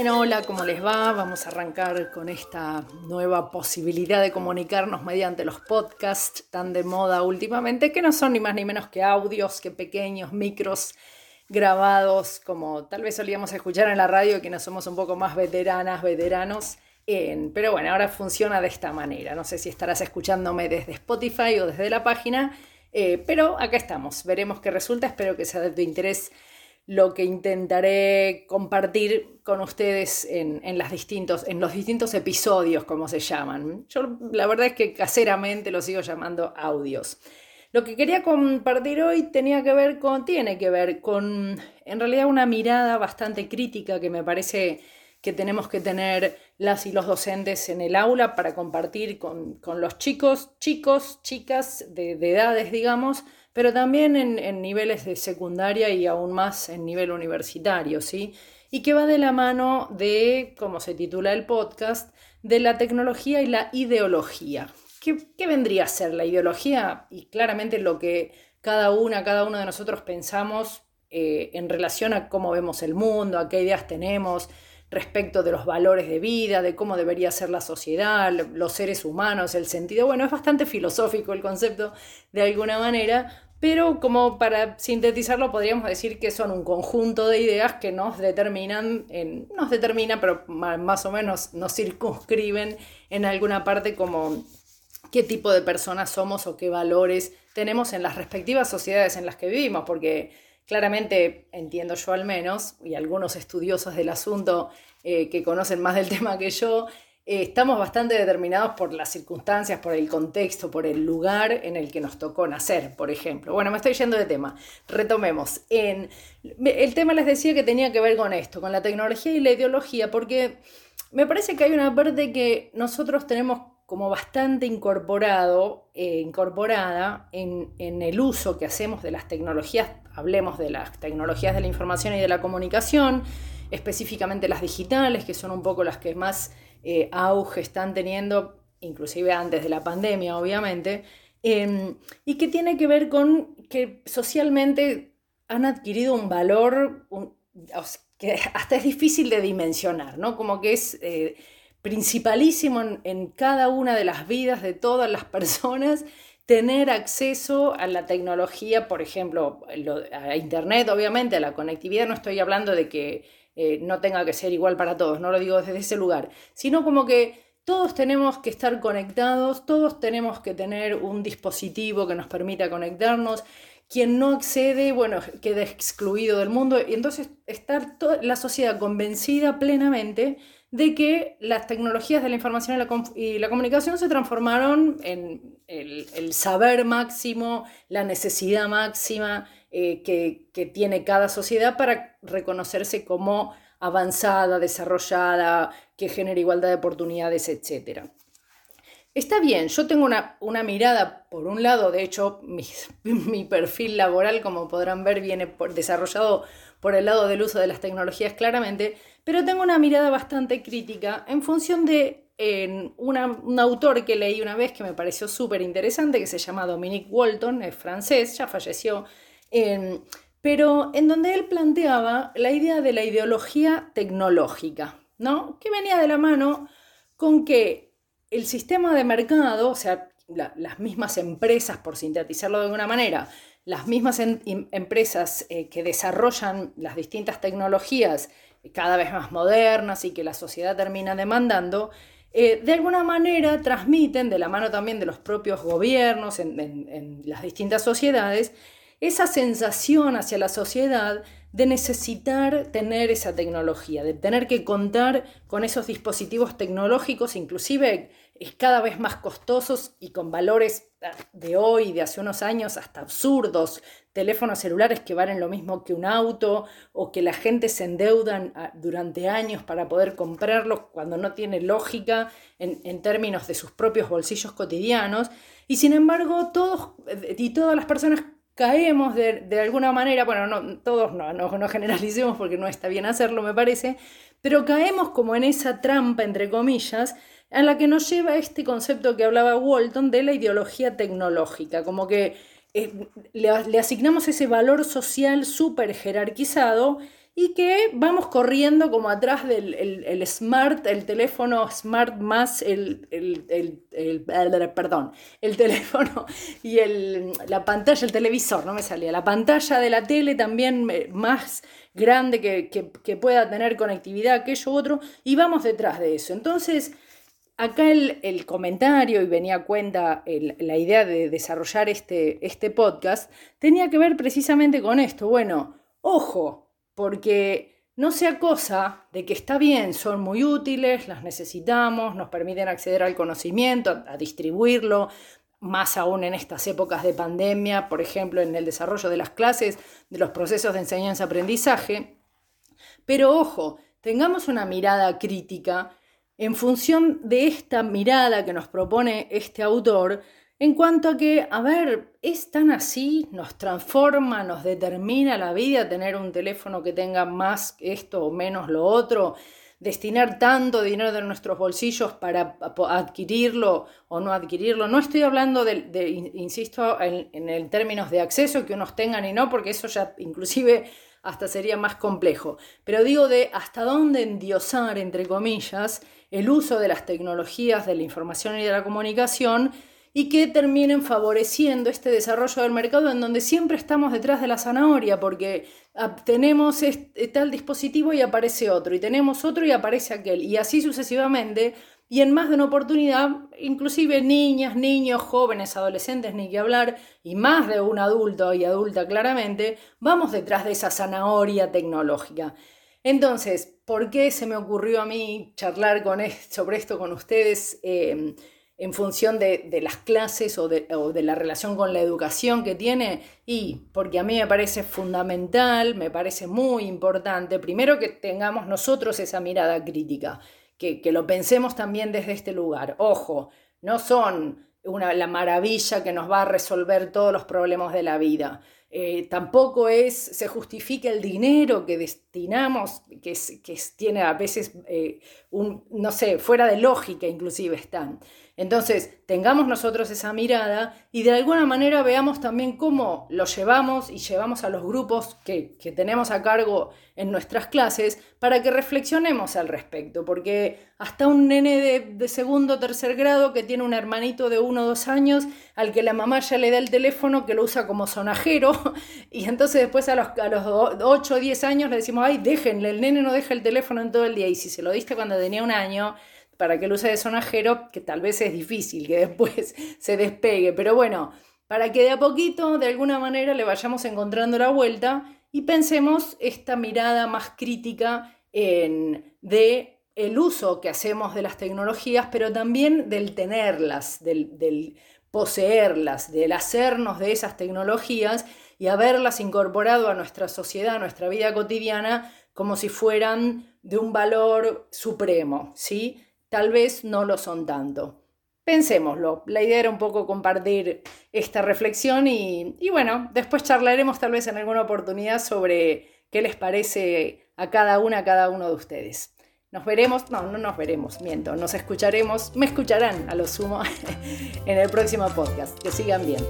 Bueno, hola, ¿cómo les va? Vamos a arrancar con esta nueva posibilidad de comunicarnos mediante los podcasts tan de moda últimamente, que no son ni más ni menos que audios, que pequeños micros grabados, como tal vez solíamos escuchar en la radio, que no somos un poco más veteranas, veteranos. pero bueno, ahora funciona de esta manera. No sé si estarás escuchándome desde Spotify o desde la página, eh, pero acá estamos. Veremos qué resulta. Espero que sea de tu interés lo que intentaré compartir con ustedes en, las distintos, en los distintos episodios, como se llaman. Yo la verdad es que caseramente los sigo llamando audios. Lo que quería compartir hoy tenía que ver con, tiene que ver con, en realidad, una mirada bastante crítica que me parece que tenemos que tener las y los docentes en el aula para compartir con, los chicos, chicos, chicas de edades, digamos, pero también en, niveles de secundaria y aún más en nivel universitario, ¿sí? Y que va de la mano de, como se titula el podcast, de la tecnología y la ideología. ¿Qué, vendría a ser la ideología? Y claramente lo que cada una, cada uno de nosotros pensamos eh, en relación a cómo vemos el mundo, a qué ideas tenemos respecto de los valores de vida, de cómo debería ser la sociedad, los seres humanos, el sentido. Bueno, es bastante filosófico el concepto de alguna manera, pero como para sintetizarlo podríamos decir que son un conjunto de ideas que nos determinan, en, nos determinan, pero más o menos nos circunscriben en alguna parte como qué tipo de personas somos o qué valores tenemos en las respectivas sociedades en las que vivimos, porque claramente entiendo yo al menos, y algunos estudiosos del asunto eh, que conocen más del tema que yo, eh, estamos bastante determinados por las circunstancias, por el contexto, por el lugar en el que nos tocó nacer, por ejemplo. Bueno, me estoy yendo de tema. Retomemos. En, el tema les decía que tenía que ver con esto, con la tecnología y la ideología, porque me parece que hay una parte que nosotros tenemos como bastante incorporado, eh, incorporada en, el uso que hacemos de las tecnologías, hablemos de las tecnologías de la información y de la comunicación, específicamente las digitales, que son un poco las que más eh, auge están teniendo, inclusive antes de la pandemia, obviamente, em, y que tiene que ver con que socialmente han adquirido un valor que hasta es difícil de dimensionar, ¿no? Como que es... Principalísimo en, cada una de las vidas de todas las personas tener acceso a la tecnología, por ejemplo, a Internet, obviamente, a la conectividad, no estoy hablando de que eh, no tenga que ser igual para todos, no lo digo desde ese lugar, sino como que todos tenemos que estar conectados, todos tenemos que tener un dispositivo que nos permita conectarnos. Quien no accede, bueno, queda excluido del mundo y entonces estar toda la sociedad convencida plenamente de que las tecnologías de la información y la, comunicación se transformaron en el, saber máximo, la necesidad máxima eh, que, tiene cada sociedad para reconocerse como avanzada, desarrollada, que genera igualdad de oportunidades, etc. Está bien, yo tengo una, mirada, por un lado, de hecho, mi, perfil laboral, como podrán ver, viene desarrollado por el lado del uso de las tecnologías claramente, pero tengo una mirada bastante crítica en función de un autor que leí una vez que me pareció súper interesante, que se llama Dominique Walton, es francés, ya falleció, pero en donde él planteaba la idea de la ideología tecnológica, ¿no? que venía de la mano con que el sistema de mercado, o sea, las mismas empresas, por sintetizarlo de alguna manera, las mismas empresas eh, que desarrollan las distintas tecnologías cada vez más modernas y que la sociedad termina demandando, eh, de alguna manera transmiten, de la mano también de los propios gobiernos en, las distintas sociedades, esa sensación hacia la sociedad de necesitar tener esa tecnología, de tener que contar con esos dispositivos tecnológicos, inclusive cada vez más costosos y con valores ah, de hoy, de hace unos años, hasta absurdos, teléfonos celulares que valen lo mismo que un auto o que la gente se endeudan ah, durante años para poder comprarlos cuando no tiene lógica en, términos de sus propios bolsillos cotidianos. Y sin embargo, todos y todas las personas caemos de, alguna manera, bueno, no, todos no, no, generalicemos porque no está bien hacerlo, me parece, pero caemos como en esa trampa, entre comillas, en la que nos lleva este concepto que hablaba Walton de la ideología tecnológica, como que eh, le, asignamos ese valor social súper jerarquizado y que vamos corriendo como atrás del el, smart, el teléfono smart más el, el, perdón, el teléfono y la pantalla, el televisor, no me salía, la pantalla de la tele también eh, más grande que, pueda tener conectividad, aquello u otro, y vamos detrás de eso. Entonces, acá el, comentario, y venía a cuenta la idea de desarrollar este, este podcast, tenía que ver precisamente con esto. Bueno, ojo, porque no sea cosa de que está bien, son muy útiles, las necesitamos, nos permiten acceder al conocimiento, a, distribuirlo, más aún en estas épocas de pandemia, por ejemplo, en el desarrollo de las clases, de los procesos de enseñanza-aprendizaje. Pero ojo, tengamos una mirada crítica en función de esta mirada que nos propone este autor en cuanto a que, a ver, es tan así, nos transforma, nos determina la vida tener un teléfono que tenga más esto o menos lo otro, destinar tanto dinero de nuestros bolsillos para adquirirlo o no adquirirlo. No estoy hablando de, insisto, en, en términos de acceso que unos tengan y no, porque eso ya inclusive hasta sería más complejo. Pero digo de hasta dónde endiosar, entre comillas, el uso de las tecnologías de la información y de la comunicación y que terminen favoreciendo este desarrollo del mercado en donde siempre estamos detrás de la zanahoria, porque ah, tenemos este, tal dispositivo y aparece otro, y tenemos otro y aparece aquel, y así sucesivamente, y en más de una oportunidad, inclusive niñas, niños, jóvenes, adolescentes, ni que hablar, y más de un adulto y adulta claramente, vamos detrás de esa zanahoria tecnológica. Entonces, ¿por qué se me ocurrió a mí charlar con sobre esto con ustedes? Eh, en función de, las clases o de, la relación con la educación que tiene y porque a mí me parece fundamental, me parece muy importante, primero que tengamos nosotros esa mirada crítica, que, lo pensemos también desde este lugar. Ojo, no son una, la maravilla que nos va a resolver todos los problemas de la vida. Eh, tampoco es, se justifica el dinero que destinamos, que, que tiene a veces eh, un, no sé, fuera de lógica inclusive están. Entonces, tengamos nosotros esa mirada y de alguna manera veamos también cómo lo llevamos y llevamos a los grupos que, tenemos a cargo en nuestras clases para que reflexionemos al respecto, porque hasta un nene de, segundo o tercer grado que tiene un hermanito de uno o dos años al que la mamá ya le da el teléfono que lo usa como sonajero y entonces después a los, a los 8 o 10 años le decimos, ay, déjenle, el nene no deja el teléfono en todo el día y si se lo diste cuando tenía un año, para que lo use de sonajero, que tal vez es difícil que después se despegue, pero bueno, para que de a poquito, de alguna manera, le vayamos encontrando la vuelta y pensemos esta mirada más crítica en, de el uso que hacemos de las tecnologías, pero también del tenerlas, del, del poseerlas, del hacernos de esas tecnologías y haberlas incorporado a nuestra sociedad, a nuestra vida cotidiana, como si fueran de un valor supremo, ¿sí? Tal vez no lo son tanto. Pensémoslo, la idea era un poco compartir esta reflexión y, bueno, después charlaremos tal vez en alguna oportunidad sobre qué les parece a cada una, a cada uno de ustedes. Nos veremos, no, no nos veremos, miento, nos escucharemos, me escucharán a lo sumo en el próximo podcast. Que sigan bien.